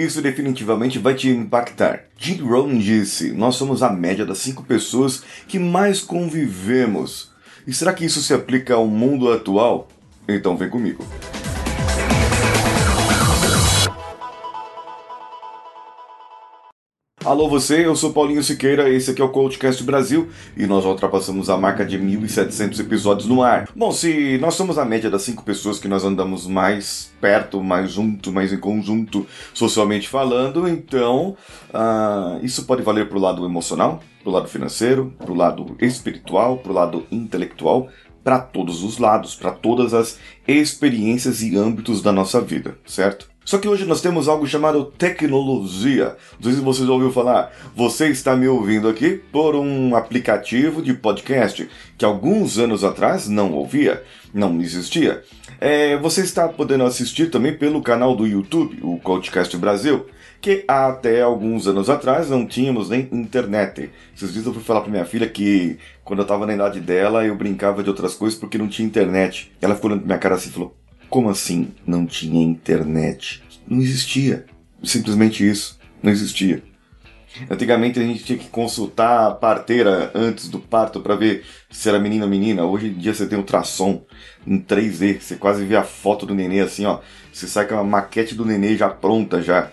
Isso definitivamente vai te impactar. Jim Rohn disse: Nós somos a média das cinco pessoas que mais convivemos. E será que isso se aplica ao mundo atual? Então vem comigo. Alô você, eu sou Paulinho Siqueira, esse aqui é o Coachcast Brasil e nós ultrapassamos a marca de 1.700 episódios no ar. Bom, se nós somos a média das cinco pessoas que nós andamos mais perto, mais junto, mais em conjunto, socialmente falando, então uh, isso pode valer para o lado emocional, para o lado financeiro, para o lado espiritual, para o lado intelectual, para todos os lados, para todas as experiências e âmbitos da nossa vida, certo? Só que hoje nós temos algo chamado tecnologia. Não sei se você já ouviu falar. Você está me ouvindo aqui por um aplicativo de podcast que alguns anos atrás não ouvia, não existia. É, você está podendo assistir também pelo canal do YouTube, o Coachcast Brasil, que até alguns anos atrás não tínhamos nem internet. Esses dias eu fui falar para minha filha que quando eu estava na idade dela eu brincava de outras coisas porque não tinha internet. Ela ficou olhando pra minha cara assim e falou: como assim não tinha internet? Não existia. Simplesmente isso. Não existia. Antigamente a gente tinha que consultar a parteira antes do parto para ver se era menina ou menina. Hoje em dia você tem ultrassom em 3D. Você quase vê a foto do nenê assim, ó. Você sai com a maquete do nenê já pronta já.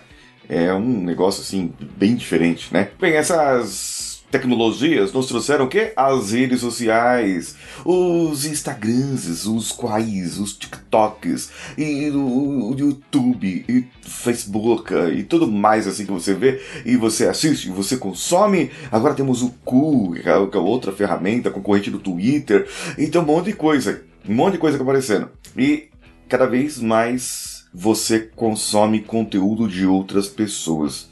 É um negócio assim bem diferente, né? Bem, essas tecnologias nos trouxeram o quê? As redes sociais, os Instagrams, os quais, os TikToks, e o, YouTube, e Facebook, e tudo mais assim que você vê, e você assiste, você consome. Agora temos o Cu, que é, é outra ferramenta concorrente do Twitter, então um monte de coisa, um monte de coisa aparecendo. E cada vez mais você consome conteúdo de outras pessoas.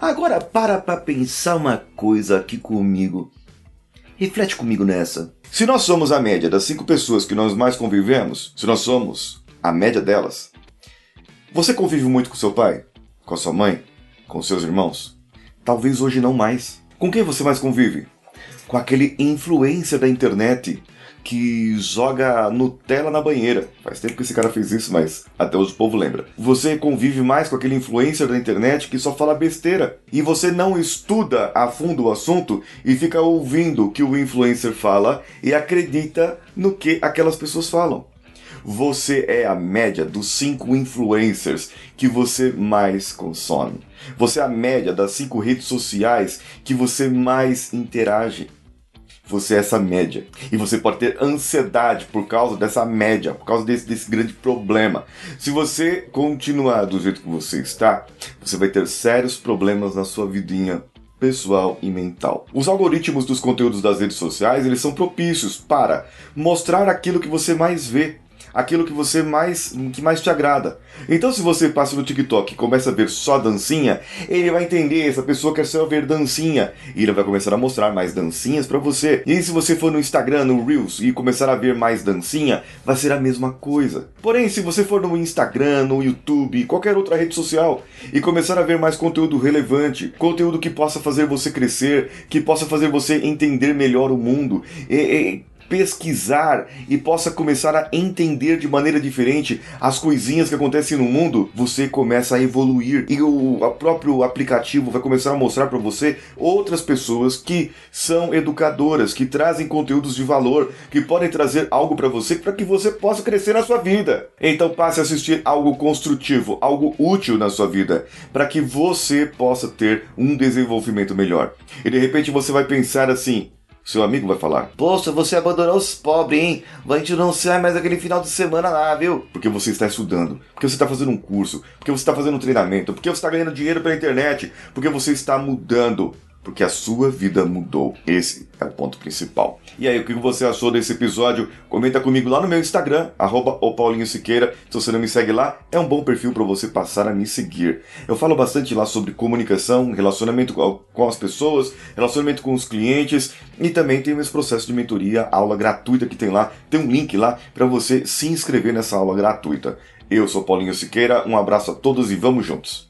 Agora para pra pensar uma coisa aqui comigo. Reflete comigo nessa. Se nós somos a média das cinco pessoas que nós mais convivemos, se nós somos a média delas, você convive muito com seu pai? Com a sua mãe? Com seus irmãos? Talvez hoje não mais. Com quem você mais convive? Com aquele influencer da internet que joga Nutella na banheira. Faz tempo que esse cara fez isso, mas até hoje o povo lembra. Você convive mais com aquele influencer da internet que só fala besteira. E você não estuda a fundo o assunto e fica ouvindo o que o influencer fala e acredita no que aquelas pessoas falam. Você é a média dos cinco influencers que você mais consome. Você é a média das cinco redes sociais que você mais interage você é essa média. E você pode ter ansiedade por causa dessa média, por causa desse, desse grande problema. Se você continuar do jeito que você está, você vai ter sérios problemas na sua vidinha pessoal e mental. Os algoritmos dos conteúdos das redes sociais, eles são propícios para mostrar aquilo que você mais vê aquilo que você mais que mais te agrada. Então, se você passa no TikTok e começa a ver só dancinha, ele vai entender essa pessoa quer só ver dancinha e ele vai começar a mostrar mais dancinhas para você. E se você for no Instagram, no Reels e começar a ver mais dancinha, vai ser a mesma coisa. Porém, se você for no Instagram, no YouTube, qualquer outra rede social e começar a ver mais conteúdo relevante, conteúdo que possa fazer você crescer, que possa fazer você entender melhor o mundo, e, e pesquisar e possa começar a entender de maneira diferente as coisinhas que acontecem no mundo, você começa a evoluir e o próprio aplicativo vai começar a mostrar para você outras pessoas que são educadoras, que trazem conteúdos de valor, que podem trazer algo para você para que você possa crescer na sua vida. Então passe a assistir algo construtivo, algo útil na sua vida, para que você possa ter um desenvolvimento melhor. E de repente você vai pensar assim: seu amigo vai falar: Poxa, você abandonou os pobres, hein? A gente não sai mais aquele final de semana lá, viu? Porque você está estudando, porque você está fazendo um curso, porque você está fazendo um treinamento, porque você está ganhando dinheiro pela internet, porque você está mudando porque a sua vida mudou. Esse é o ponto principal. E aí, o que você achou desse episódio? Comenta comigo lá no meu Instagram, arroba Siqueira. Se você não me segue lá, é um bom perfil para você passar a me seguir. Eu falo bastante lá sobre comunicação, relacionamento com as pessoas, relacionamento com os clientes e também tem esse processo de mentoria, aula gratuita que tem lá. Tem um link lá para você se inscrever nessa aula gratuita. Eu sou Paulinho Siqueira, um abraço a todos e vamos juntos!